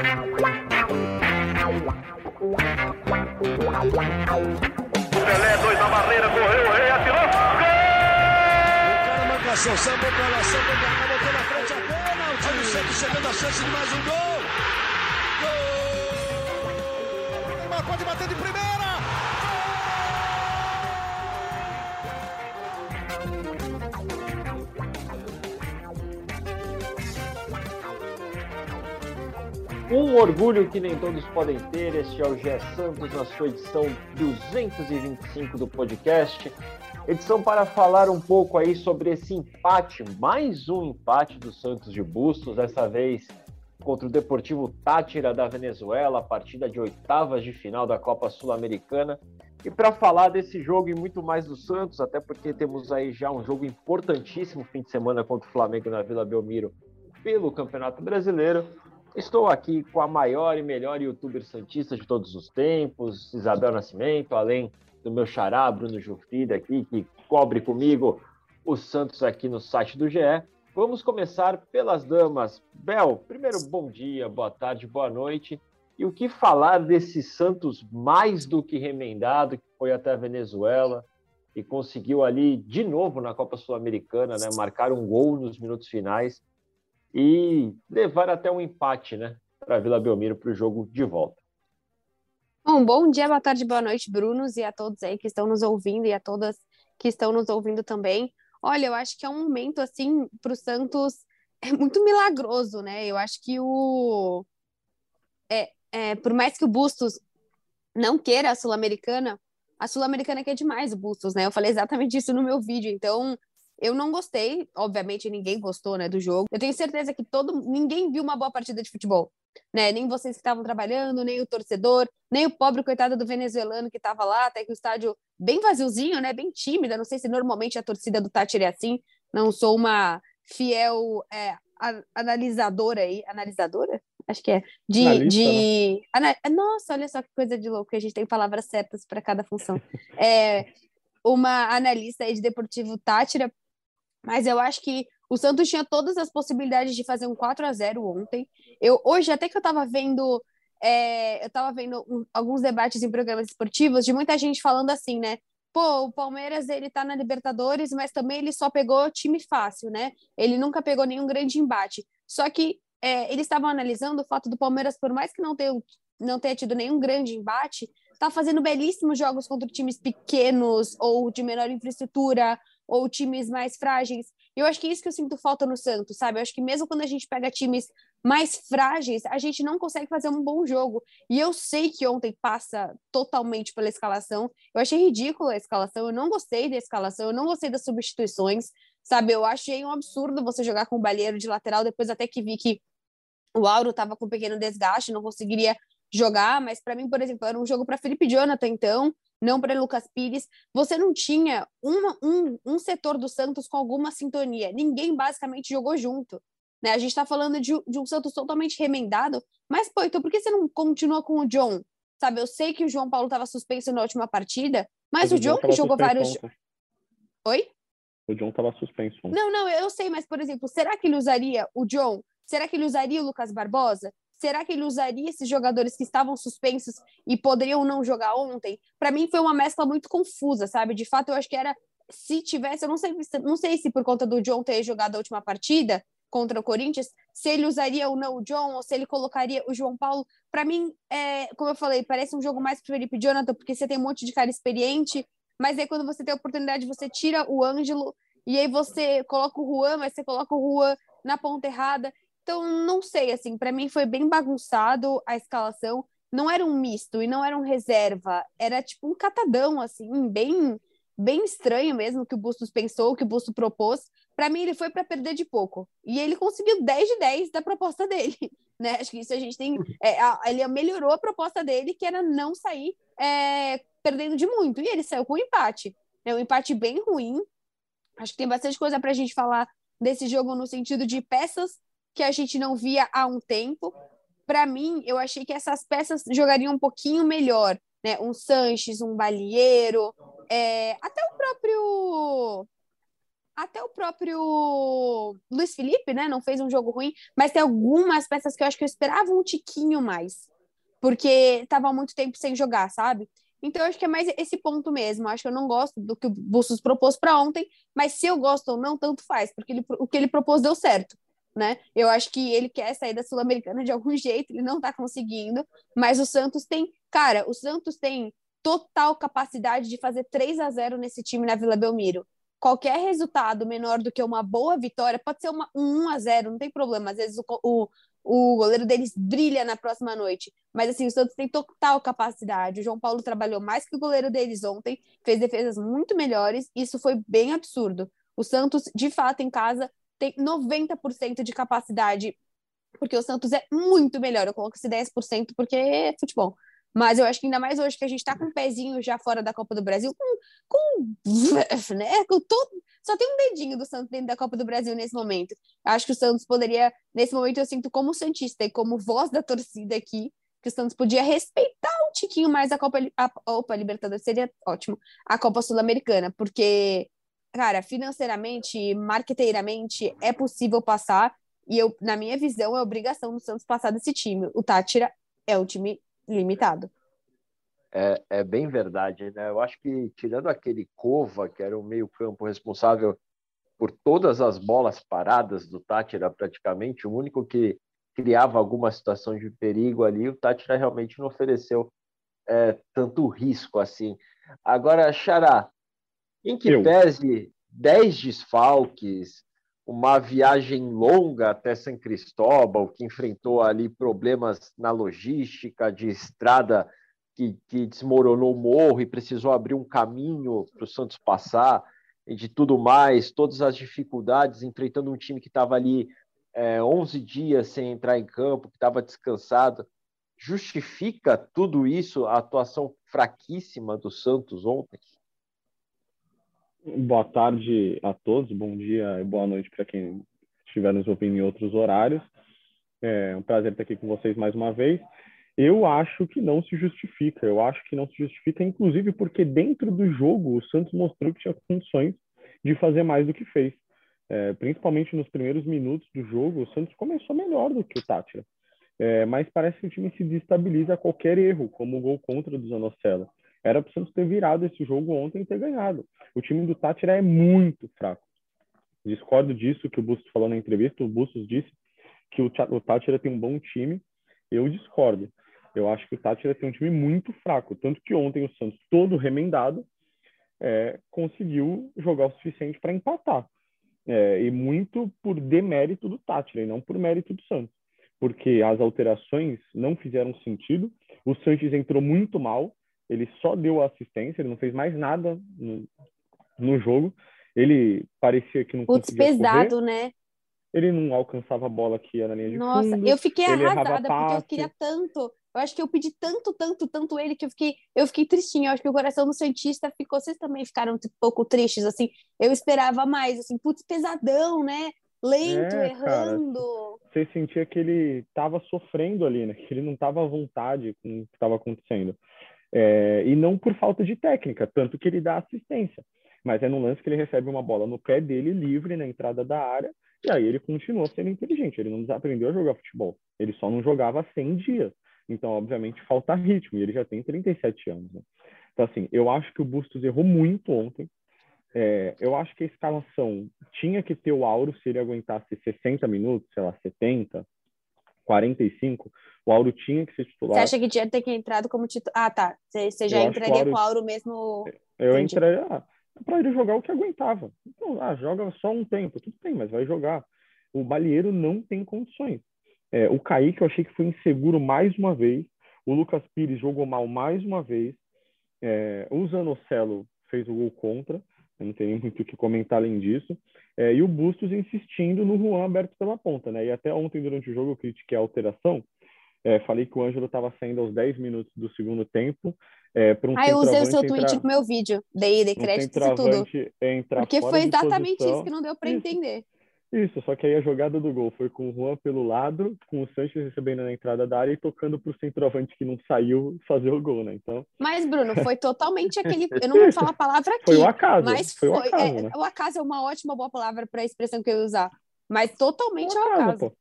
Pelé, dois na barreira, correu, o rei atirou. Gol! O cara marcação, sambou pra lá, sambou pra cá, botou na frente a. Olha o Santos chegando a chance de mais um gol. Gol! Neymar pode bater de primeira. Um orgulho que nem todos podem ter, este é o Gé Santos na sua edição 225 do podcast. Edição para falar um pouco aí sobre esse empate, mais um empate do Santos de Bustos, dessa vez contra o Deportivo Tátira da Venezuela, partida de oitavas de final da Copa Sul-Americana. E para falar desse jogo e muito mais do Santos, até porque temos aí já um jogo importantíssimo fim de semana contra o Flamengo na Vila Belmiro pelo Campeonato Brasileiro, Estou aqui com a maior e melhor youtuber santista de todos os tempos, Isabel Nascimento, além do meu xará, Bruno Jufrida aqui, que cobre comigo o Santos aqui no site do GE. Vamos começar pelas damas. Bel, primeiro bom dia, boa tarde, boa noite. E o que falar desse Santos mais do que remendado, que foi até a Venezuela e conseguiu ali de novo na Copa Sul-Americana, né, marcar um gol nos minutos finais e levar até um empate, né, para Vila Belmiro para o jogo de volta. Bom, bom dia, boa tarde, boa noite, Brunos, e a todos aí que estão nos ouvindo e a todas que estão nos ouvindo também. Olha, eu acho que é um momento, assim, para o Santos é muito milagroso, né? Eu acho que o. É, é, por mais que o Bustos não queira a Sul-Americana, a Sul-Americana quer demais o Bustos, né? Eu falei exatamente isso no meu vídeo. Então, eu não gostei, obviamente ninguém gostou, né, do jogo. Eu tenho certeza que todo ninguém viu uma boa partida de futebol, né? Nem vocês que estavam trabalhando, nem o torcedor, nem o pobre coitado do venezuelano que estava lá, até que o estádio bem vaziozinho, né, bem tímida. Não sei se normalmente a torcida do Tátira é assim. Não sou uma fiel é, analisadora aí, analisadora? Acho que é. De. Analista, de... Né? Nossa, olha só que coisa de louco, a gente tem palavras certas para cada função. é, uma analista aí de Deportivo Tátira mas eu acho que o Santos tinha todas as possibilidades de fazer um 4 a 0 ontem. Eu hoje até que eu estava vendo é, eu estava vendo um, alguns debates em programas esportivos de muita gente falando assim, né? Pô, o Palmeiras ele tá na Libertadores, mas também ele só pegou time fácil, né? Ele nunca pegou nenhum grande embate. Só que é, eles estavam analisando o fato do Palmeiras, por mais que não tenha, não tenha tido nenhum grande embate, tá fazendo belíssimos jogos contra times pequenos ou de menor infraestrutura ou times mais frágeis. Eu acho que é isso que eu sinto falta no Santos, sabe? Eu acho que mesmo quando a gente pega times mais frágeis, a gente não consegue fazer um bom jogo. E eu sei que ontem passa totalmente pela escalação. Eu achei ridícula a escalação, eu não gostei da escalação, eu não gostei das substituições, sabe? Eu achei um absurdo você jogar com o Balheiro de lateral, depois até que vi que o Auro estava com um pequeno desgaste, não conseguiria jogar, mas para mim, por exemplo, era um jogo para Felipe Jonathan, então, não para Lucas Pires. Você não tinha uma, um, um setor do Santos com alguma sintonia. Ninguém basicamente jogou junto. Né? A gente está falando de, de, um Santos totalmente remendado, mas, pô, então por que você não continua com o John? Sabe, eu sei que o João Paulo estava suspenso na última partida, mas, mas o, John que jogou vários. Ontem. Oi? O John estava suspenso. Não, não, eu sei, mas, por exemplo, será que ele usaria o John? Será que ele usaria o Lucas Barbosa? Será que ele usaria esses jogadores que estavam suspensos e poderiam não jogar ontem? Para mim foi uma mescla muito confusa, sabe? De fato, eu acho que era se tivesse, eu não sei, não sei se por conta do John ter jogado a última partida contra o Corinthians, se ele usaria ou não o John ou se ele colocaria o João Paulo. Para mim, é, como eu falei, parece um jogo mais pro Felipe Jonathan, porque você tem um monte de cara experiente, mas aí quando você tem a oportunidade, você tira o Ângelo e aí você coloca o Juan, mas você coloca o Juan na ponta errada. Então, não sei, assim, para mim foi bem bagunçado a escalação. Não era um misto e não era um reserva, era tipo um catadão, assim, bem bem estranho mesmo que o Bustos pensou, que o Bustos propôs. Para mim, ele foi para perder de pouco. E ele conseguiu 10 de 10 da proposta dele. Né? Acho que isso a gente tem. É, ele melhorou a proposta dele, que era não sair é, perdendo de muito. E ele saiu com um empate. É um empate bem ruim. Acho que tem bastante coisa para a gente falar desse jogo no sentido de peças que a gente não via há um tempo. Para mim, eu achei que essas peças jogariam um pouquinho melhor, né? Um Sanches, um Balieiro, é... até o próprio até o próprio Luiz Felipe, né? Não fez um jogo ruim, mas tem algumas peças que eu acho que eu esperava um tiquinho mais, porque tava há muito tempo sem jogar, sabe? Então, eu acho que é mais esse ponto mesmo. Eu acho que eu não gosto do que o Bustos propôs para ontem, mas se eu gosto ou não, tanto faz, porque ele, o que ele propôs deu certo. Né? Eu acho que ele quer sair da Sul-Americana de algum jeito, ele não está conseguindo, mas o Santos tem, cara, o Santos tem total capacidade de fazer 3 a 0 nesse time na Vila Belmiro. Qualquer resultado menor do que uma boa vitória, pode ser uma, um 1 a 0 não tem problema. Às vezes o, o, o goleiro deles brilha na próxima noite. Mas assim, o Santos tem total capacidade. O João Paulo trabalhou mais que o goleiro deles ontem, fez defesas muito melhores. Isso foi bem absurdo. O Santos, de fato, em casa, tem 90% de capacidade, porque o Santos é muito melhor. Eu coloco esse 10% porque é futebol. Mas eu acho que ainda mais hoje que a gente tá com um pezinho já fora da Copa do Brasil, com, com, né, com todo, só tem um dedinho do Santos dentro da Copa do Brasil nesse momento. Acho que o Santos poderia, nesse momento eu sinto como Santista e como voz da torcida aqui, que o Santos podia respeitar um tiquinho mais a Copa, a, opa, Libertadores seria ótimo, a Copa Sul-Americana, porque, cara, financeiramente, marqueteiramente, é possível passar, e eu, na minha visão, é obrigação do Santos passar desse time. O Tátira é um time limitado. É, é bem verdade, né? Eu acho que tirando aquele Cova, que era o meio-campo responsável por todas as bolas paradas do Tátira, praticamente, o único que criava alguma situação de perigo ali, o Tátira realmente não ofereceu é, tanto risco assim. Agora, Xará, em que Eu. pese 10 desfalques, uma viagem longa até São Cristóbal, que enfrentou ali problemas na logística, de estrada que, que desmoronou o morro e precisou abrir um caminho para o Santos passar, e de tudo mais, todas as dificuldades, enfrentando um time que estava ali é, 11 dias sem entrar em campo, que estava descansado. Justifica tudo isso a atuação fraquíssima do Santos ontem? Boa tarde a todos, bom dia e boa noite para quem estiver nos ouvindo em outros horários. É um prazer estar aqui com vocês mais uma vez. Eu acho que não se justifica. Eu acho que não se justifica, inclusive porque dentro do jogo o Santos mostrou que tinha condições de fazer mais do que fez. É, principalmente nos primeiros minutos do jogo, o Santos começou melhor do que o Tátira. É, mas parece que o time se destabiliza a qualquer erro, como o gol contra do Zanocelo. Era para ter virado esse jogo ontem e ter ganhado. O time do Tátira é muito fraco. Discordo disso que o Bustos falou na entrevista. O Bustos disse que o, o Tátira tem um bom time. Eu discordo. Eu acho que o Tátira tem um time muito fraco. Tanto que ontem o Santos, todo remendado, é, conseguiu jogar o suficiente para empatar. É, e muito por demérito do Tátira e não por mérito do Santos. Porque as alterações não fizeram sentido. O Santos entrou muito mal ele só deu assistência, ele não fez mais nada no, no jogo. Ele parecia que não Putz, conseguia pesado, correr. né? Ele não alcançava a bola que ia na linha de Nossa, fundo. eu fiquei arrasada porque eu queria tanto. Eu acho que eu pedi tanto, tanto, tanto ele que eu fiquei, eu fiquei tristinha. Eu acho que o coração do Santista ficou. Vocês também ficaram um pouco tristes, assim. Eu esperava mais, assim, putz, pesadão, né? Lento, é, errando. Cara, você sentia que ele estava sofrendo ali, né? Que ele não estava à vontade com o que estava acontecendo. É, e não por falta de técnica, tanto que ele dá assistência. Mas é no lance que ele recebe uma bola no pé dele, livre na entrada da área, e aí ele continua sendo inteligente. Ele não desaprendeu a jogar futebol. Ele só não jogava 100 dias. Então, obviamente, falta ritmo. E ele já tem 37 anos. Né? Então, assim, eu acho que o Bustos errou muito ontem. É, eu acho que a escalação tinha que ter o Auro se ele aguentasse 60 minutos, sei lá, 70, 45, o Auro tinha que ser titular. Você acha que tinha que ter entrado como titular? Ah, tá. Você, você já entraria Auro... com o Auro mesmo. Eu Entendi. ah, para ele jogar o que aguentava. Então, ah, joga só um tempo, tudo bem, mas vai jogar. O Balieiro não tem condições. É, o Kaique eu achei que foi inseguro mais uma vez. O Lucas Pires jogou mal mais uma vez. É, o Zanocelo fez o gol contra. Não tem muito o que comentar além disso. É, e o Bustos insistindo no Juan aberto pela ponta, né? E até ontem, durante o jogo, eu critiquei a alteração. É, falei que o Ângelo estava saindo aos 10 minutos do segundo tempo. É, um ah, eu usei o seu entrar... tweet no meu vídeo. Dei, dei crédito um e tudo. Porque foi exatamente isso que não deu para entender. Isso, só que aí a jogada do gol foi com o Juan pelo lado, com o Sanches recebendo na entrada da área e tocando para o centroavante que não saiu fazer o gol, né? Então. Mas, Bruno, foi totalmente aquele. Eu não vou falar a palavra aqui. Foi o acaso. Mas foi. foi o acaso, é, né? o acaso é uma ótima boa palavra para a expressão que eu ia usar. Mas totalmente ao acaso, acaso.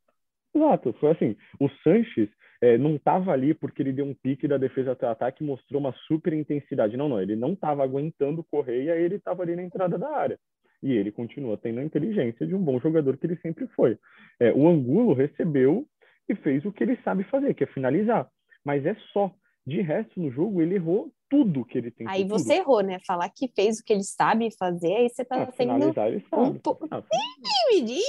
Exato, foi assim. O Sanches é, não estava ali porque ele deu um pique da defesa até o ataque e mostrou uma super intensidade. Não, não, ele não estava aguentando correr e aí ele estava ali na entrada da área. E ele continua tendo a inteligência de um bom jogador que ele sempre foi. É, o Angulo recebeu e fez o que ele sabe fazer, que é finalizar. Mas é só. De resto, no jogo, ele errou tudo que ele tem. Aí você errou, né? Falar que fez o que ele sabe fazer, aí você tá ah, sendo finalizar, ele sabe. um pouco. Ah, mimimi,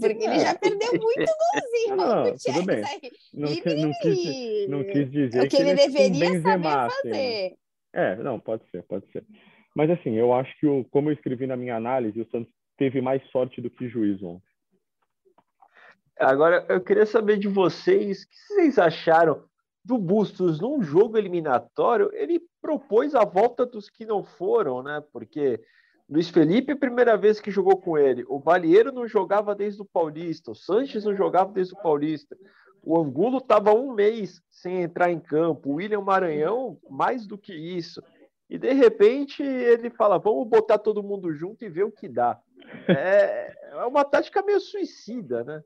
porque ele já perdeu muito golzinho. Não, muito tudo bem. não, que- não quis, não quis dizer É o que ele é tipo um deveria saber assim, né? fazer. É, não, pode ser, pode ser. Mas assim, eu acho que, o, como eu escrevi na minha análise, o Santos teve mais sorte do que juízo ontem. Agora, eu queria saber de vocês, o que vocês acharam do Bustos num jogo eliminatório? Ele propôs a volta dos que não foram, né? Porque Luiz Felipe, primeira vez que jogou com ele, o Balieiro não jogava desde o Paulista, o Sanches não jogava desde o Paulista, o Angulo estava um mês sem entrar em campo, o William Maranhão, mais do que isso. E de repente ele fala: vamos botar todo mundo junto e ver o que dá. É, é uma tática meio suicida, né?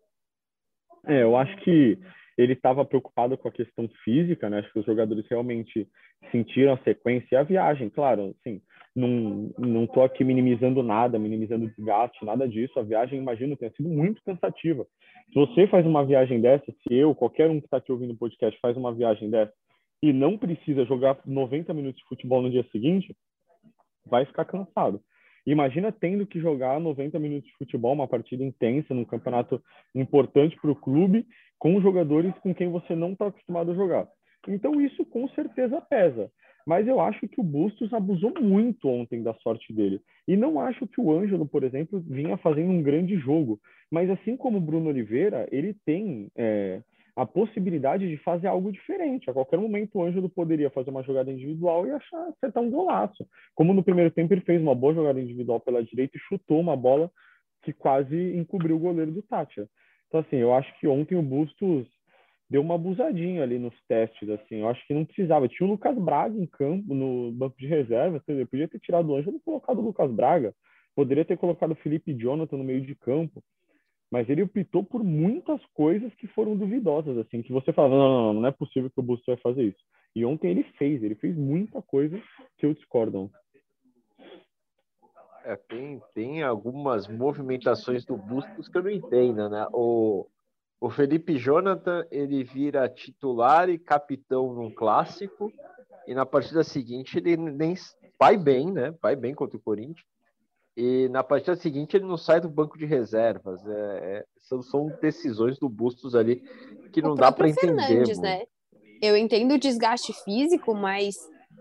É, eu acho que ele estava preocupado com a questão física, né? Acho que os jogadores realmente sentiram a sequência e a viagem, claro, assim, não, não aqui minimizando nada, minimizando desgaste, nada disso. A viagem, imagino, tenha sido muito cansativa. Se você faz uma viagem dessa, se eu, qualquer um que está aqui ouvindo o podcast, faz uma viagem dessa e não precisa jogar 90 minutos de futebol no dia seguinte, vai ficar cansado. Imagina tendo que jogar 90 minutos de futebol, uma partida intensa, num campeonato importante para o clube, com jogadores com quem você não está acostumado a jogar. Então, isso com certeza pesa. Mas eu acho que o Bustos abusou muito ontem da sorte dele. E não acho que o Ângelo, por exemplo, vinha fazendo um grande jogo. Mas assim como o Bruno Oliveira, ele tem é, a possibilidade de fazer algo diferente. A qualquer momento o Ângelo poderia fazer uma jogada individual e achar acertar um golaço. Como no primeiro tempo ele fez uma boa jogada individual pela direita e chutou uma bola que quase encobriu o goleiro do Tátira. Então, assim, eu acho que ontem o Bustos deu uma abusadinha ali nos testes, assim. Eu acho que não precisava. Tinha o Lucas Braga em campo, no banco de reserva. Ele podia ter tirado o Ângelo e colocado o Lucas Braga. Poderia ter colocado o Felipe Jonathan no meio de campo. Mas ele optou por muitas coisas que foram duvidosas, assim, que você fala, não, não, não, não é possível que o Bustos vai fazer isso. E ontem ele fez, ele fez muita coisa que eu discordo. É, tem, tem algumas movimentações do Bustos que eu não entendo, né? O, o Felipe Jonathan, ele vira titular e capitão num clássico, e na partida seguinte ele nem vai bem, né? Vai bem contra o Corinthians. E na partida seguinte ele não sai do banco de reservas. É, é, são, são decisões do Bustos ali que não o dá para entender. Né? Eu entendo o desgaste físico, mas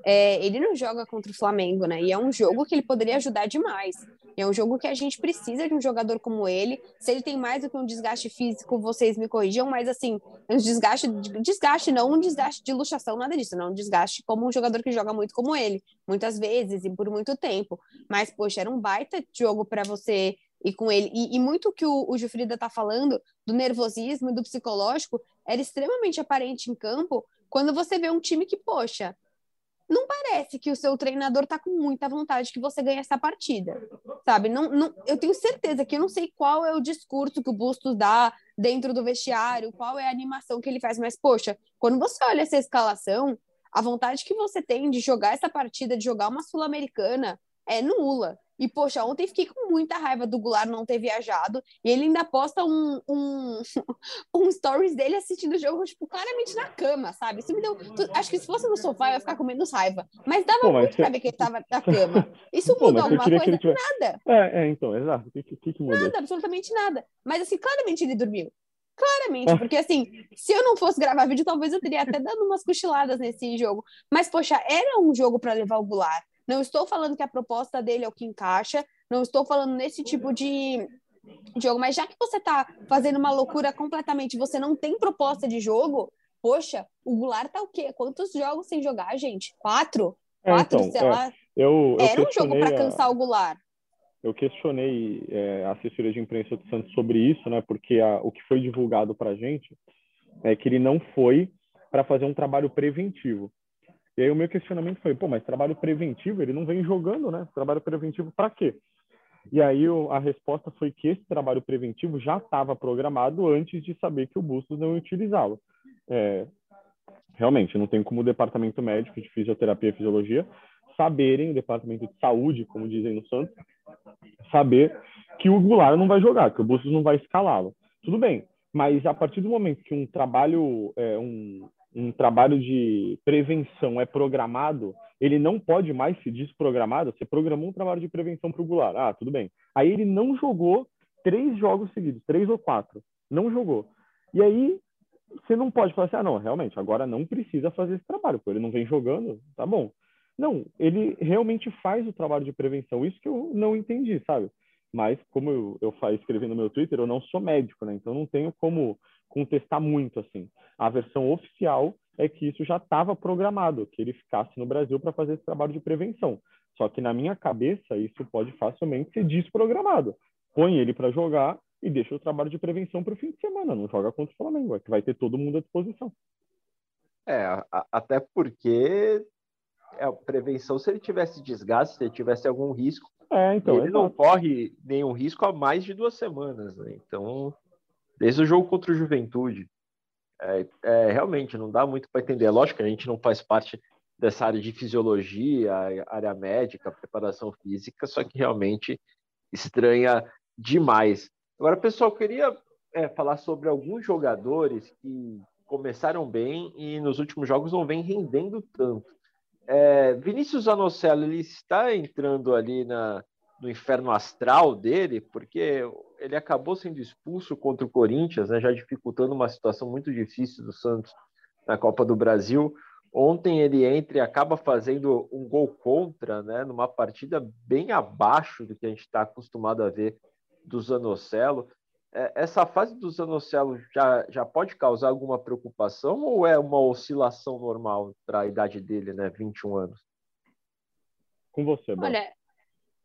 é, ele não joga contra o Flamengo, né? E é um jogo que ele poderia ajudar demais. E é um jogo que a gente precisa de um jogador como ele. Se ele tem mais do que um desgaste físico, vocês me corrijam, mas assim, um desgaste, desgaste não um desgaste de luxação, nada disso, não. Um desgaste como um jogador que joga muito como ele, muitas vezes e por muito tempo. Mas, poxa, era um baita jogo para você ir com ele. E, e muito que o, o Gilfrida tá falando do nervosismo e do psicológico era extremamente aparente em campo quando você vê um time que, poxa, não parece que o seu treinador tá com muita vontade que você ganhe essa partida, sabe? Não, não, eu tenho certeza que eu não sei qual é o discurso que o Bustos dá dentro do vestiário, qual é a animação que ele faz, mas, poxa, quando você olha essa escalação, a vontade que você tem de jogar essa partida, de jogar uma Sul-Americana, é nula. E, poxa, ontem fiquei com muita raiva do Goulart não ter viajado. E ele ainda posta um, um, um stories dele assistindo o jogo, tipo, claramente na cama, sabe? Isso me deu. Acho que se fosse no sofá, eu ia ficar com menos raiva. Mas dava Pô, mas muito você- pra ver que ele tava na cama. Isso Pô, você alguma coisa? tivesse- Nada, É, é, então, exato. O que, que, que muda? nada, absolutamente nada. Mas assim, claramente ele dormiu. Claramente, porque assim, se eu não fosse gravar vídeo, talvez eu teria até dado umas cochiladas nesse jogo. Mas, poxa, era um jogo para levar o Goulart. Não estou falando que a proposta dele é o que encaixa, não estou falando nesse tipo de jogo, mas já que você tá fazendo uma loucura completamente, você não tem proposta de jogo, poxa, o Goulart tá o quê? Quantos jogos sem jogar, gente? Quatro? É, Quatro, então, sei é, lá. Eu, eu Era um jogo para a- cansar o Goulart. eu questionei é, a assessoria de imprensa do Santos sobre isso, né? Porque a, o que foi divulgado para a gente é que ele não foi para fazer um trabalho preventivo. E aí o meu questionamento foi, pô, mas trabalho preventivo, ele não vem jogando, né? Trabalho preventivo para quê? E aí a resposta foi que esse trabalho preventivo já estava programado antes de saber que o Bustos não ia utilizá-lo. É, realmente, não tem como o departamento médico de fisioterapia e fisiologia saberem, o departamento de saúde, como dizem no Santos, saber que o Goulart não vai jogar, que o Bustos não vai escalá-lo. Tudo bem, mas a partir do momento que um trabalho, é, um, um trabalho de prevenção é programado, ele não pode mais ser desprogramado. Você programou um trabalho de prevenção para o Goulart, ah, tudo bem. Aí ele não jogou três jogos seguidos, três ou quatro, não jogou. E aí você não pode falar assim, ah, não, realmente, agora não precisa fazer esse trabalho, porque ele não vem jogando, tá bom. Não, ele realmente faz o trabalho de prevenção. Isso que eu não entendi, sabe? Mas, como eu, eu escrevi no meu Twitter, eu não sou médico, né? Então, não tenho como contestar muito, assim. A versão oficial é que isso já estava programado, que ele ficasse no Brasil para fazer esse trabalho de prevenção. Só que, na minha cabeça, isso pode facilmente ser desprogramado. Põe ele para jogar e deixa o trabalho de prevenção para o fim de semana. Não joga contra o Flamengo, é que vai ter todo mundo à disposição. É, a, até porque é, prevenção se ele tivesse desgaste, se ele tivesse algum risco. É, então, ele não corre nenhum risco há mais de duas semanas, né? Então, desde o jogo contra o Juventude, é, é realmente não dá muito para entender. É lógico que a gente não faz parte dessa área de fisiologia, área médica, preparação física, só que realmente estranha demais. Agora, pessoal, eu queria é, falar sobre alguns jogadores que começaram bem e nos últimos jogos não vem rendendo tanto. É, Vinícius Anocello, ele está entrando ali na, no inferno astral dele, porque ele acabou sendo expulso contra o Corinthians, né, já dificultando uma situação muito difícil do Santos na Copa do Brasil. Ontem ele entra e acaba fazendo um gol contra, né, numa partida bem abaixo do que a gente está acostumado a ver do Zanocelo. É, essa fase do Zanocelo já, já pode causar alguma preocupação ou é uma oscilação normal para a idade dele, né? 21 anos? Com você, Bel. Olha,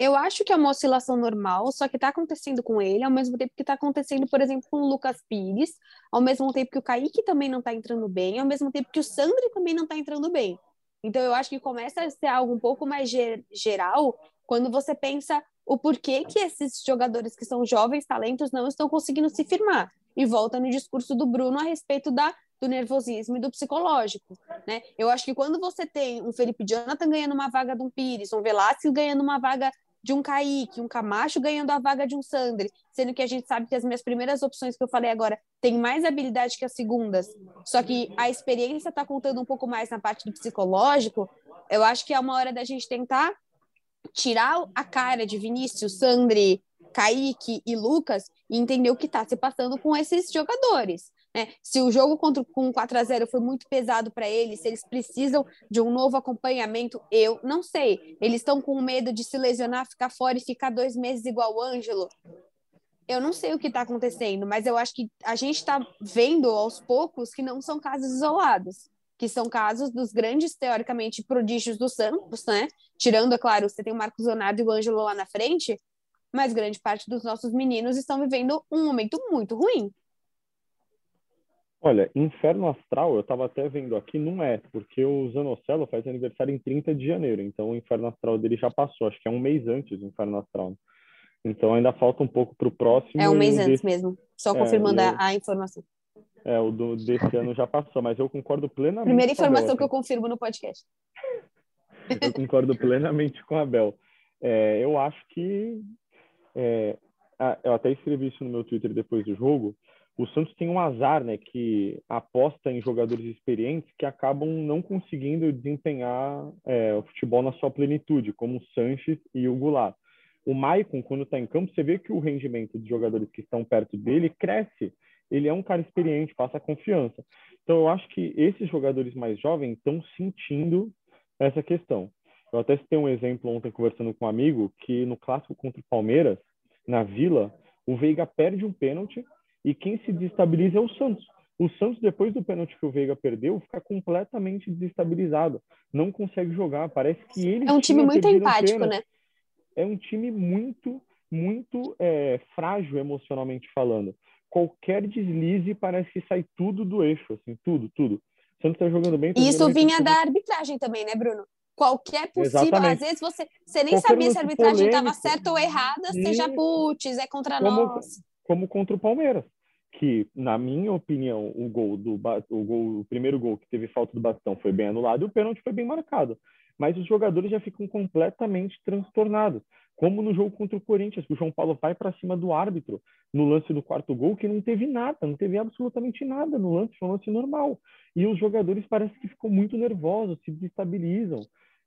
eu acho que é uma oscilação normal, só que está acontecendo com ele, ao mesmo tempo que está acontecendo, por exemplo, com o Lucas Pires, ao mesmo tempo que o Kaique também não está entrando bem, ao mesmo tempo que o Sandri também não está entrando bem. Então, eu acho que começa a ser algo um pouco mais geral quando você pensa o porquê que esses jogadores que são jovens talentos não estão conseguindo se firmar. E volta no discurso do Bruno a respeito da, do nervosismo e do psicológico. Né? Eu acho que quando você tem um Felipe Jonathan ganhando uma vaga de um Pires, um Velasquez ganhando uma vaga de um Kaique, um Camacho ganhando a vaga de um Sandri, sendo que a gente sabe que as minhas primeiras opções que eu falei agora têm mais habilidade que as segundas, só que a experiência está contando um pouco mais na parte do psicológico, eu acho que é uma hora da gente tentar tirar a cara de Vinícius, Sandri, Kaique e Lucas e entender o que está se passando com esses jogadores. Né? Se o jogo contra, com 4 a 0 foi muito pesado para eles, se eles precisam de um novo acompanhamento, eu não sei. Eles estão com medo de se lesionar, ficar fora e ficar dois meses igual o Ângelo. Eu não sei o que está acontecendo, mas eu acho que a gente está vendo aos poucos que não são casos isolados que são casos dos grandes, teoricamente, prodígios do Santos, né? Tirando, é claro, você tem o Marcos Leonardo e o Ângelo lá na frente, mas grande parte dos nossos meninos estão vivendo um momento muito ruim. Olha, Inferno Astral, eu estava até vendo aqui, não é, porque o Zanocelo faz aniversário em 30 de janeiro, então o Inferno Astral dele já passou, acho que é um mês antes do Inferno Astral. Então ainda falta um pouco para o próximo. É um mês antes mesmo, só é, confirmando eu... a informação. É, o do, desse ano já passou, mas eu concordo plenamente. Primeira informação que eu confirmo no podcast. Eu concordo plenamente com a Bel. É, eu acho que. É, eu até escrevi isso no meu Twitter depois do jogo. O Santos tem um azar, né? Que aposta em jogadores experientes que acabam não conseguindo desempenhar é, o futebol na sua plenitude, como o Sanches e o Goulart. O Maicon, quando está em campo, você vê que o rendimento dos jogadores que estão perto dele cresce ele é um cara experiente, passa confiança. Então, eu acho que esses jogadores mais jovens estão sentindo essa questão. Eu até citei um exemplo ontem conversando com um amigo que no clássico contra o Palmeiras, na Vila, o Veiga perde um pênalti e quem se desestabiliza é o Santos. O Santos, depois do pênalti que o Veiga perdeu, fica completamente desestabilizado. Não consegue jogar. Parece que ele. É um time muito empático, né? É um time muito muito é, frágil emocionalmente falando. Qualquer deslize parece que sai tudo do eixo, assim, tudo, tudo. O Santos está jogando bem. Tá Isso jogando vinha da arbitragem também, né, Bruno? Qualquer possível, Exatamente. às vezes você, você nem Qualquer sabia se a arbitragem estava certa ou errada, já, Isso. putz, é contra Como- nós. Como contra o Palmeiras, que na minha opinião o gol do o gol o primeiro gol que teve falta do Bastão foi bem anulado e o pênalti foi bem marcado. Mas os jogadores já ficam completamente transtornados, como no jogo contra o Corinthians, que o João Paulo vai para cima do árbitro no lance do quarto gol, que não teve nada, não teve absolutamente nada no lance, foi um lance normal. E os jogadores parece que ficam muito nervosos, se desestabilizam.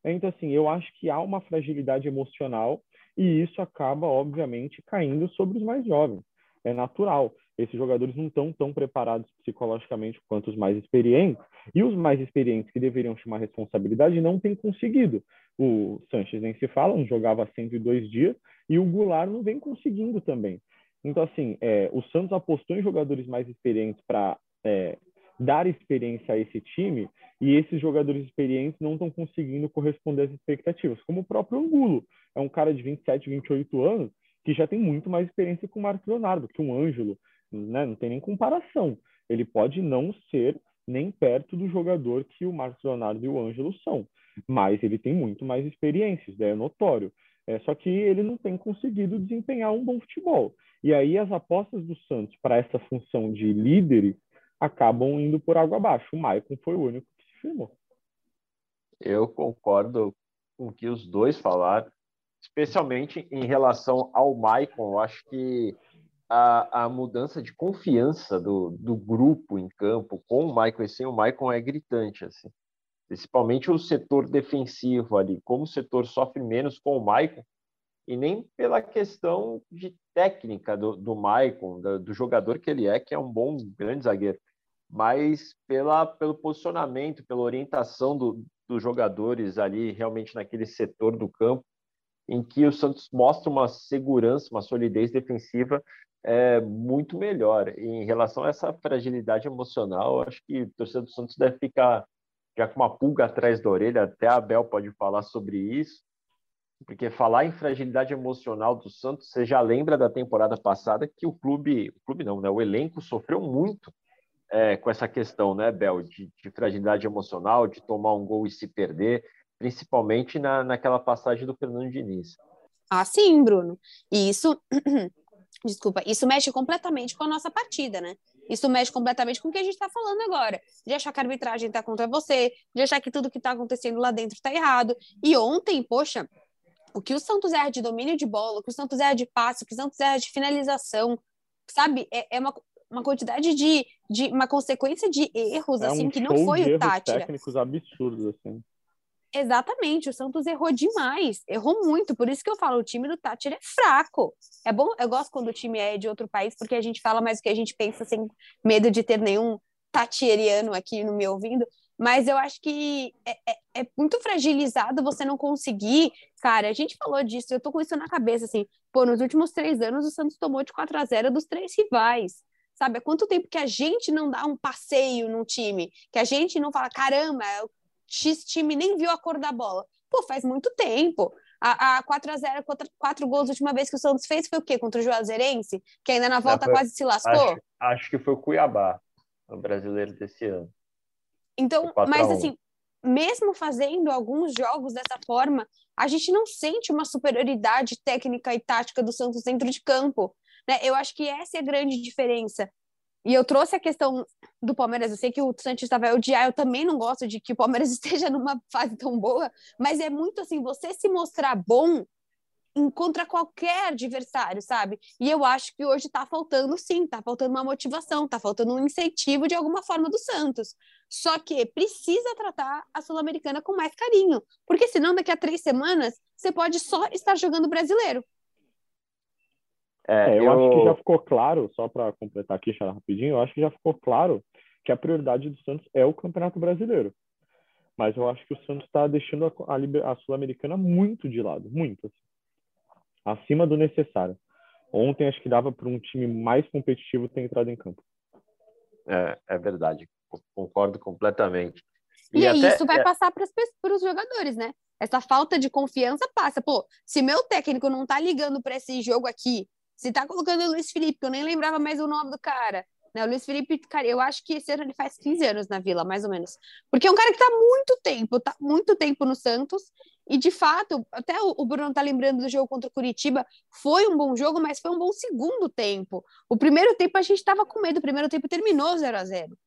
Então, assim, eu acho que há uma fragilidade emocional e isso acaba, obviamente, caindo sobre os mais jovens. É natural. Esses jogadores não estão tão preparados psicologicamente quanto os mais experientes, e os mais experientes que deveriam chamar responsabilidade não têm conseguido. O Sanches nem se fala, não jogava há 102 dias, e o Goulart não vem conseguindo também. Então, assim, é, o Santos apostou em jogadores mais experientes para é, dar experiência a esse time, e esses jogadores experientes não estão conseguindo corresponder às expectativas, como o próprio Angulo. É um cara de 27, 28 anos que já tem muito mais experiência que o Marcos Leonardo, que um Ângelo, né? não tem nem comparação. Ele pode não ser nem perto do jogador que o Marcos Leonardo e o Ângelo são, mas ele tem muito mais experiência, isso daí é notório. É, só que ele não tem conseguido desempenhar um bom futebol. E aí as apostas do Santos para essa função de líderes acabam indo por água abaixo. O Maicon foi o único que se firmou. Eu concordo com o que os dois falaram, especialmente em relação ao Maicon. Eu acho que a, a mudança de confiança do, do grupo em campo com o Maicon e sem o Maicon é gritante, assim. Principalmente o setor defensivo ali, como o setor sofre menos com o Maicon, e nem pela questão de técnica do, do Maicon, do, do jogador que ele é, que é um bom, grande zagueiro, mas pela, pelo posicionamento, pela orientação do, dos jogadores ali realmente naquele setor do campo, em que o Santos mostra uma segurança, uma solidez defensiva é, muito melhor. Em relação a essa fragilidade emocional, acho que o torcedor do Santos deve ficar já com uma pulga atrás da orelha, até a Abel pode falar sobre isso, porque falar em fragilidade emocional do Santos, você já lembra da temporada passada que o clube, o clube não, né, o elenco sofreu muito é, com essa questão, né, Bel, de, de, fragilidade emocional, de tomar um gol e se perder, principalmente na, naquela passagem do Fernando Diniz. Ah, sim, Bruno. E isso, desculpa, isso mexe completamente com a nossa partida, né? Isso mexe completamente com o que a gente está falando agora. De achar que a arbitragem está contra você, de achar que tudo que está acontecendo lá dentro está errado. E ontem, poxa, o que o Santos erra de domínio de bola, o que o Santos erra de passe, o que o Santos erra de finalização, sabe? É, é uma, uma quantidade de, de. uma consequência de erros, é assim, um que não foi o Tátira. técnicos absurdos, assim. Exatamente, o Santos errou demais, errou muito, por isso que eu falo, o time do Tátira é fraco. É bom, eu gosto quando o time é de outro país, porque a gente fala mais o que a gente pensa sem medo de ter nenhum tatieriano aqui no me ouvindo, mas eu acho que é, é, é, muito fragilizado você não conseguir, cara, a gente falou disso, eu tô com isso na cabeça, assim, pô, nos últimos três anos o Santos tomou de 4 a 0 dos três rivais, sabe, há quanto tempo que a gente não dá um passeio num time, que a gente não fala, caramba, X time nem viu a cor da bola. Pô, faz muito tempo. A, a 4x0, 4, 4 gols, a última vez que o Santos fez foi o quê? Contra o Juazeirense? Que ainda na volta foi, quase se lascou? Acho, acho, que foi o Cuiabá, o brasileiro desse ano. Então, mas assim, mesmo fazendo alguns jogos dessa forma, a gente não sente uma superioridade técnica e tática do Santos dentro de campo. Né? Eu acho que essa é a grande diferença. E eu trouxe a questão do Palmeiras. Eu sei que o Santista vai odiar. Eu também não gosto de que o Palmeiras esteja numa fase tão boa, mas é muito assim: você se mostrar bom contra qualquer adversário, sabe? E eu acho que hoje tá faltando, sim, tá faltando uma motivação, tá faltando um incentivo de alguma forma do Santos. Só que precisa tratar a Sul-Americana com mais carinho, porque senão daqui a três semanas você pode só estar jogando brasileiro. É, eu, eu, acho que já ficou claro, só para completar aqui, Xará, rapidinho, eu acho que já ficou claro que a prioridade do Santos é o Campeonato Brasileiro. Mas eu acho que o Santos está deixando a, a, a Sul-Americana muito de lado, muito. Assim, acima do necessário. Ontem acho que dava para um time mais competitivo ter entrado em campo. É, é verdade, concordo completamente. E, e até, isso vai é... passar para os jogadores, né? essa falta de confiança passa. Pô, se meu técnico não tá ligando para esse jogo aqui, se tá colocando o Luiz Felipe, que eu nem lembrava mais o nome do cara, né? O Luiz Felipe, cara, eu acho que esse ano ele faz 15 anos na Vila, mais ou menos. Porque é um cara que tá muito tempo, tá muito tempo no Santos, e de fato, até o Bruno tá lembrando do jogo contra o Curitiba, foi um bom jogo, mas foi um bom segundo tempo. O primeiro tempo a gente tava com medo, o primeiro tempo terminou 0 a 0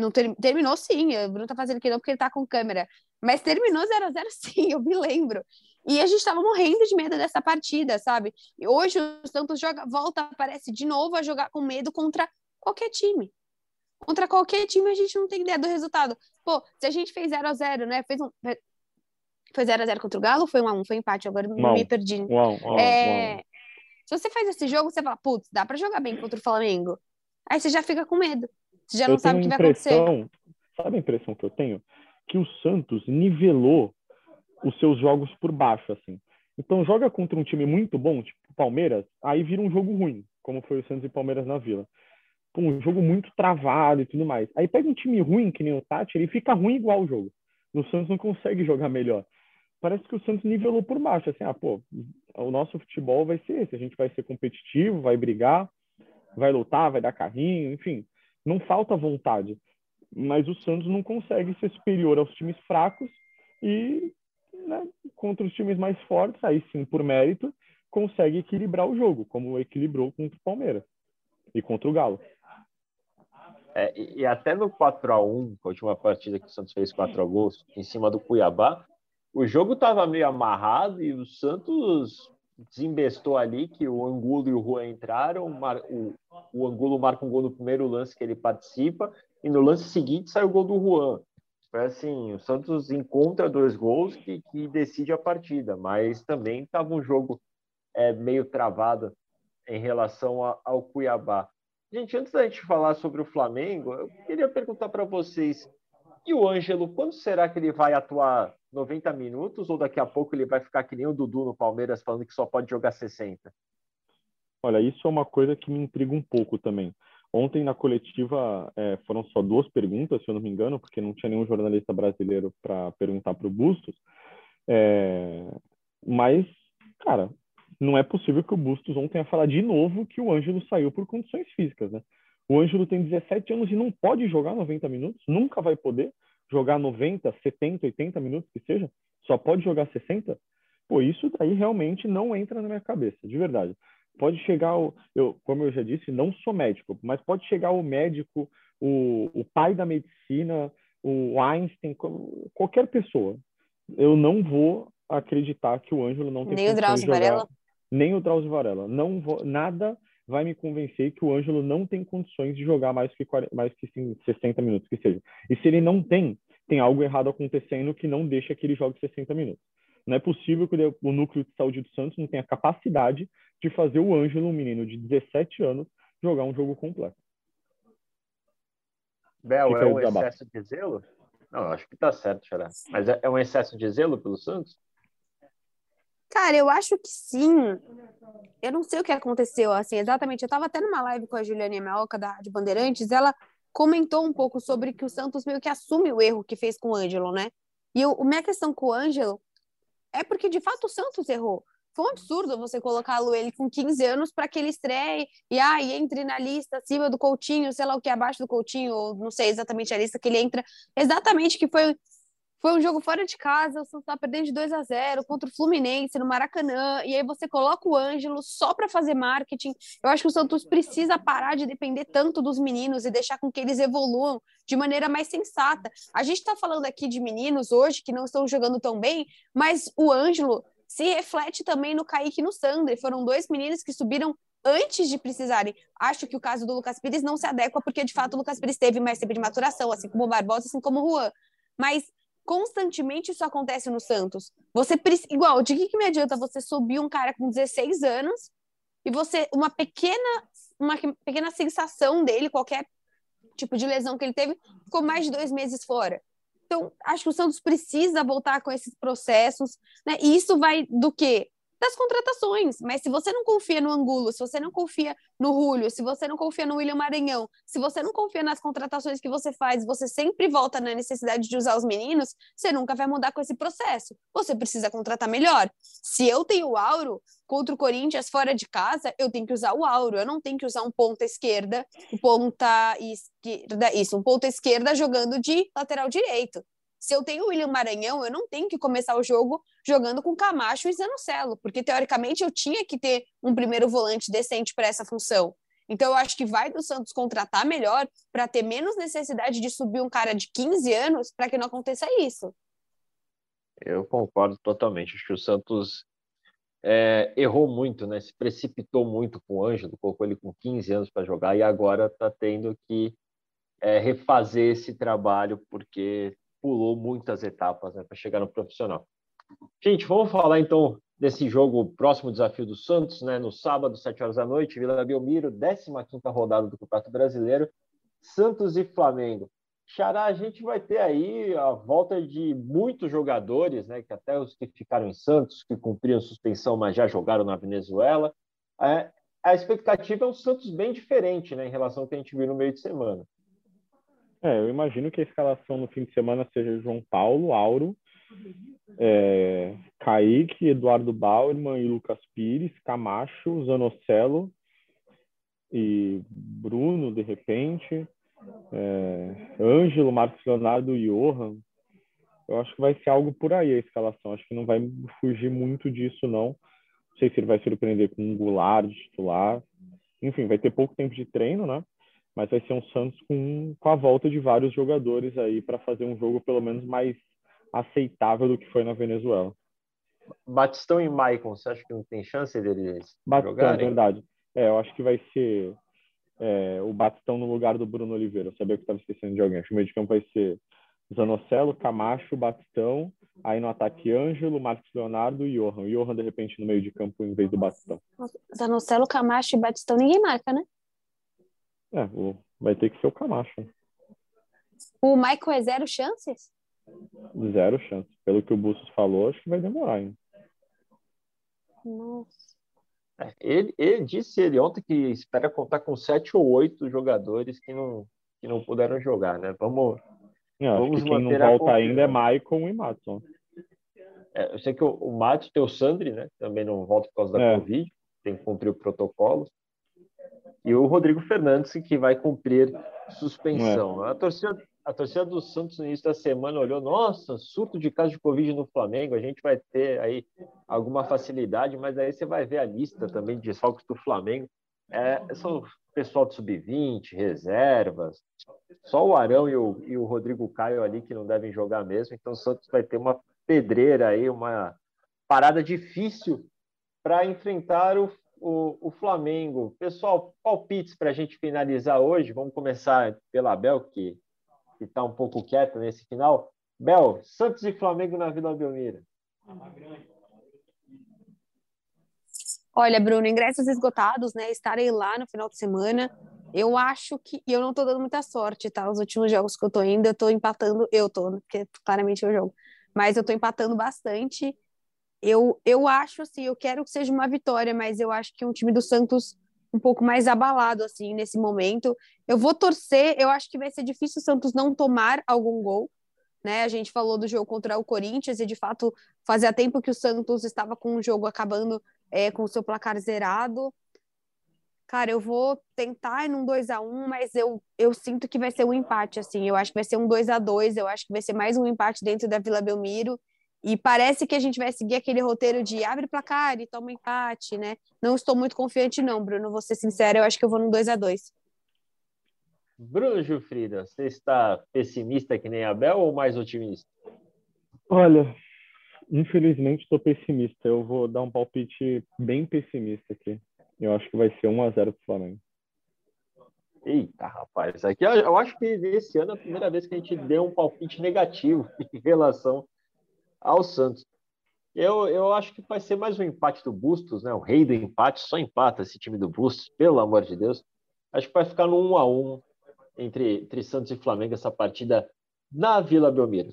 não ter, terminou sim, o Bruno tá fazendo aqui não porque ele tá com câmera, mas terminou 0 a 0 sim, eu me lembro. E a gente tava morrendo de medo dessa partida, sabe? E hoje o Santos joga, volta, aparece de novo a jogar com medo contra qualquer time. Contra qualquer time a gente não tem ideia do resultado. Pô, se a gente fez 0 a 0 né? Fez um foi 0 a 0 contra o Galo, foi 1 a 1, foi empate, agora um, me perdi. Um, um, é... Se você faz esse jogo, você fala, putz, dá para jogar bem contra o Flamengo. Aí você já fica com medo. Você já não sabe o que vai acontecer. Sabe a impressão que eu tenho? Que o Santos nivelou os seus jogos por baixo, assim. Então joga contra um time muito bom, tipo Palmeiras, aí vira um jogo ruim, como foi o Santos e Palmeiras na Vila. Um jogo muito travado e tudo mais. Aí pega um time ruim, que nem o Tati, ele fica ruim igual o jogo. O Santos não consegue jogar melhor. Parece que o Santos nivelou por baixo, assim, ah, pô, o nosso futebol vai ser esse, a gente vai ser competitivo, vai brigar, vai lutar, vai dar carrinho, enfim não falta vontade. Mas o Santos não consegue ser superior aos times fracos e, né, contra os times mais fortes, aí sim, por mérito, consegue equilibrar o jogo, como equilibrou contra o Palmeiras e contra o Galo. É, e, até no 4 a 1 a última partida que o Santos fez 4 gols, em cima do Cuiabá, o jogo estava meio amarrado e o Santos desembestou ali que o Angulo e o Juan entraram, o, o Angulo marca um gol no primeiro lance que ele participa, e no lance seguinte sai o gol do Juan. Foi assim, o Santos encontra dois gols que, que decide a partida, mas também estava um jogo é, meio travado em relação a, ao Cuiabá. Gente, antes da gente falar sobre o Flamengo, eu queria perguntar para vocês, e o Ângelo, quando será que ele vai atuar 90 minutos ou daqui a pouco ele vai ficar que nem o Dudu no Palmeiras falando que só pode jogar 60? Olha, isso é uma coisa que me intriga um pouco também. Ontem na coletiva é, foram só duas perguntas, se eu não me engano, porque não tinha nenhum jornalista brasileiro para perguntar para o Bustos. É, mas, cara, não é possível que o Bustos ontem tenha falado de novo que o Ângelo saiu por condições físicas, né? O Ângelo tem 17 anos e não pode jogar 90 minutos, nunca vai poder jogar 90, 70, 80 minutos que seja, só pode jogar 60, pô, isso daí realmente não entra na minha cabeça, de verdade. Pode chegar, o, eu, como eu já disse, não sou médico, mas pode chegar o médico, o, o pai da medicina, o Einstein, qualquer pessoa. Eu não vou acreditar que o Ângelo não tem Nem o Drauzio Varela? Nem o Drauzio Varela. Não vou, nada vai me convencer que o Ângelo não tem condições de jogar mais que, 40, mais que 60 minutos, que seja. E se ele não tem, tem algo errado acontecendo que não deixa que ele jogue 60 minutos. Não é possível que o núcleo de saúde do Santos não tenha capacidade de fazer o Ângelo, um menino de 17 anos, jogar um jogo completo. Bel, é um excesso de zelo? Não, acho que tá certo, Xará. Mas é, é um excesso de zelo pelo Santos? Cara, eu acho que sim. Eu não sei o que aconteceu, assim, exatamente. Eu estava até numa live com a Juliane Melca, da de Bandeirantes, ela comentou um pouco sobre que o Santos meio que assume o erro que fez com o Ângelo, né? E a minha questão com o Ângelo é porque, de fato, o Santos errou. Foi um absurdo você colocá-lo ele com 15 anos para que ele estreie e ah, entre na lista acima do Coutinho, sei lá o que, abaixo do Coutinho, ou não sei exatamente a lista que ele entra, exatamente que foi foi um jogo fora de casa, o Santos tá perdendo de 2 a 0 contra o Fluminense no Maracanã, e aí você coloca o Ângelo só para fazer marketing. Eu acho que o Santos precisa parar de depender tanto dos meninos e deixar com que eles evoluam de maneira mais sensata. A gente está falando aqui de meninos hoje que não estão jogando tão bem, mas o Ângelo se reflete também no Kaique e no Sandri. Foram dois meninos que subiram antes de precisarem. Acho que o caso do Lucas Pires não se adequa, porque de fato o Lucas Pires teve mais tempo de maturação, assim como o Barbosa, assim como o Juan. Mas constantemente isso acontece no Santos. Você igual, de que, que me adianta você subir um cara com 16 anos e você uma pequena uma pequena sensação dele, qualquer tipo de lesão que ele teve, ficou mais de dois meses fora. Então, acho que o Santos precisa voltar com esses processos, né? E isso vai do quê? Das contratações. Mas se você não confia no Angulo, se você não confia no Julio, se você não confia no William Maranhão, se você não confia nas contratações que você faz, você sempre volta na necessidade de usar os meninos, você nunca vai mudar com esse processo. Você precisa contratar melhor. Se eu tenho o Auro contra o Corinthians fora de casa, eu tenho que usar o Auro. Eu não tenho que usar um ponta esquerda, um ponta esquerda, isso, um ponta esquerda jogando de lateral direito. Se eu tenho o William Maranhão, eu não tenho que começar o jogo jogando com Camacho e Zanocelo, porque teoricamente eu tinha que ter um primeiro volante decente para essa função. Então eu acho que vai do Santos contratar melhor para ter menos necessidade de subir um cara de 15 anos para que não aconteça isso. Eu concordo totalmente. Acho que o Santos é, errou muito, né? Se precipitou muito com o Ângelo, colocou ele com 15 anos para jogar e agora está tendo que é, refazer esse trabalho porque pulou muitas etapas né, para chegar no profissional. Gente, vamos falar então desse jogo, próximo desafio do Santos, né, no sábado, 7 horas da noite, Vila Belmiro, 15ª rodada do Campeonato Brasileiro, Santos e Flamengo. Xará, a gente vai ter aí a volta de muitos jogadores, né, que até os que ficaram em Santos, que cumpriram suspensão, mas já jogaram na Venezuela. É, a expectativa é um Santos bem diferente né, em relação ao que a gente viu no meio de semana. É, eu imagino que a escalação no fim de semana seja João Paulo, Auro, é, Kaique, Eduardo Bauerman e Lucas Pires, Camacho, Zanocelo e Bruno, de repente, é, Ângelo, Marcos Leonardo e Johan. Eu acho que vai ser algo por aí a escalação. Acho que não vai fugir muito disso, não. Não sei se ele vai surpreender com um Goulart de titular. Enfim, vai ter pouco tempo de treino, né? Mas vai ser um Santos com, com a volta de vários jogadores aí para fazer um jogo pelo menos mais aceitável do que foi na Venezuela. Batistão e Maicon, você acha que não tem chance deles Batistão, jogarem? verdade. É, eu acho que vai ser é, o Batistão no lugar do Bruno Oliveira. Eu sabia que estava esquecendo de alguém. Acho que o meio de campo vai ser Zanocelo, Camacho, Batistão, aí no ataque Ângelo, Marcos Leonardo e Johan. Johan, de repente, no meio de campo em vez do Batistão. Zanocelo, Camacho e Batistão ninguém marca, né? É, vai ter que ser o Camacho. O Michael é zero chances? Zero chances. Pelo que o Bustos falou, acho que vai demorar ainda. Nossa. É, ele, ele disse ele ontem que espera contar com sete ou oito jogadores que não, que não puderam jogar, né? Vamos. É, vamos quem não volta ainda é Maicon e Matson. É, eu sei que o, o Matos tem o Sandri, né? Também não volta por causa da é. Covid, tem que cumprir o protocolo e o Rodrigo Fernandes, que vai cumprir suspensão. É. A, torcida, a torcida do Santos no início da semana olhou, nossa, surto de caso de Covid no Flamengo, a gente vai ter aí alguma facilidade, mas aí você vai ver a lista também de desfalques do Flamengo. É, são pessoal de sub-20, reservas, só o Arão e o, e o Rodrigo Caio ali que não devem jogar mesmo, então o Santos vai ter uma pedreira aí, uma parada difícil para enfrentar o o, o Flamengo. Pessoal, palpites para a gente finalizar hoje. Vamos começar pela Bel, que está um pouco quieta nesse final. Bel, Santos e Flamengo na Vila Belmiro. Olha, Bruno, ingressos esgotados, né? Estarei lá no final de semana. Eu acho que. Eu não tô dando muita sorte, tá? Os últimos jogos que eu tô indo, eu tô empatando. Eu tô, porque claramente eu jogo. Mas eu tô empatando bastante eu, eu acho assim, eu quero que seja uma vitória, mas eu acho que um time do Santos um pouco mais abalado assim nesse momento. Eu vou torcer, eu acho que vai ser difícil o Santos não tomar algum gol, né? A gente falou do jogo contra o Corinthians e de fato fazia tempo que o Santos estava com o jogo acabando é, com o seu placar zerado. Cara, eu vou tentar ir num 2 a 1 mas eu, eu sinto que vai ser um empate, assim. Eu acho que vai ser um 2 a 2 eu acho que vai ser mais um empate dentro da Vila Belmiro. E parece que a gente vai seguir aquele roteiro de abre placar e toma empate, né? Não estou muito confiante, não, Bruno. Vou ser sincera, eu acho que eu vou num 2 a 2 Bruno Gilfrida, você está pessimista que nem Abel ou mais otimista? Olha, infelizmente estou pessimista. Eu vou dar um palpite bem pessimista aqui. Eu acho que vai ser 1 a 0 para o Flamengo. Eita, rapaz, aqui eu acho que esse ano é a primeira vez que a gente deu um palpite negativo em relação ao Santos. Eu, eu acho que vai ser mais um empate do Bustos, né? O rei do empate, só empata esse time do Bustos, pelo amor de Deus. Acho que vai ficar no 1 a 1 entre, entre Santos e Flamengo essa partida na Vila Belmiro.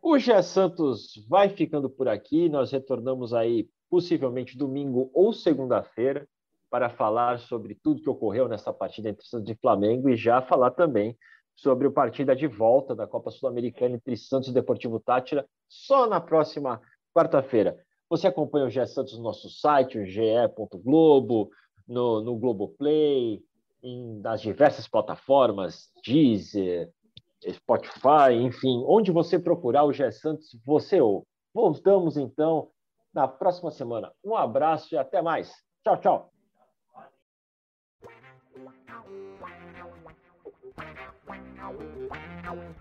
O Gé Santos vai ficando por aqui. Nós retornamos aí possivelmente domingo ou segunda-feira, para falar sobre tudo que ocorreu nessa partida entre Santos e Flamengo e já falar também sobre a partida de volta da Copa Sul-Americana entre Santos e Deportivo Tátira só na próxima quarta-feira. Você acompanha o GE Santos no nosso site, o ge.globo, no, no Globoplay, em, nas diversas plataformas, Deezer, Spotify, enfim, onde você procurar o GE Santos, você ouve. Voltamos então na próxima semana. Um abraço e até mais. Tchau, tchau. Wow.